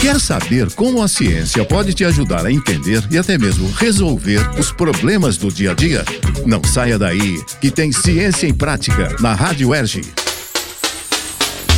Quer saber como a ciência pode te ajudar a entender e até mesmo resolver os problemas do dia a dia? Não saia daí, que tem Ciência em Prática na Rádio Erge.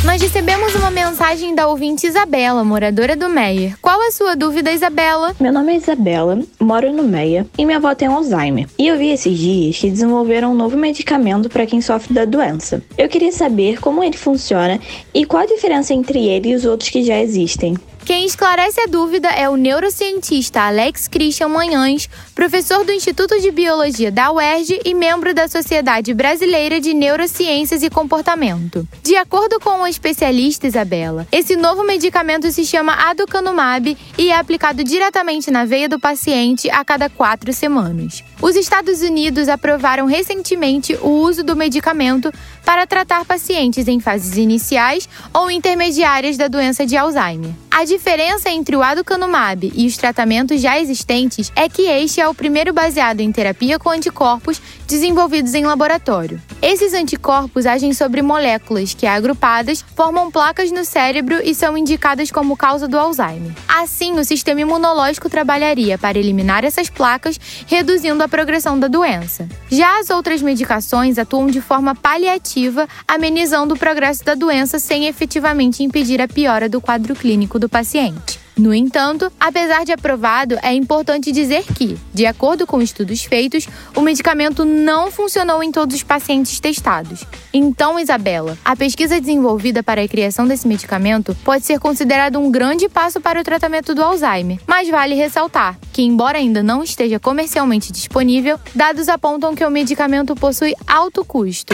Nós recebemos uma mensagem da ouvinte Isabela, moradora do Meyer. Qual a sua dúvida, Isabela? Meu nome é Isabela, moro no Meia e minha avó tem Alzheimer. E eu vi esses dias que desenvolveram um novo medicamento para quem sofre da doença. Eu queria saber como ele funciona e qual a diferença entre ele e os outros que já existem. Quem esclarece a dúvida é o neurocientista Alex Christian Manhães, professor do Instituto de Biologia da UERJ e membro da Sociedade Brasileira de Neurociências e Comportamento. De acordo com o especialista Isabela, esse novo medicamento se chama aducanumab e é aplicado diretamente na veia do paciente a cada quatro semanas. Os Estados Unidos aprovaram recentemente o uso do medicamento para tratar pacientes em fases iniciais ou intermediárias da doença de Alzheimer. A diferença entre o aducanumab e os tratamentos já existentes é que este é o primeiro baseado em terapia com anticorpos desenvolvidos em laboratório. Esses anticorpos agem sobre moléculas que, agrupadas, formam placas no cérebro e são indicadas como causa do Alzheimer. Assim, o sistema imunológico trabalharia para eliminar essas placas, reduzindo a progressão da doença. Já as outras medicações atuam de forma paliativa, amenizando o progresso da doença sem efetivamente impedir a piora do quadro clínico do paciente. No entanto, apesar de aprovado, é importante dizer que, de acordo com estudos feitos, o medicamento não funcionou em todos os pacientes testados. Então, Isabela, a pesquisa desenvolvida para a criação desse medicamento pode ser considerada um grande passo para o tratamento do Alzheimer, mas vale ressaltar que, embora ainda não esteja comercialmente disponível, dados apontam que o medicamento possui alto custo.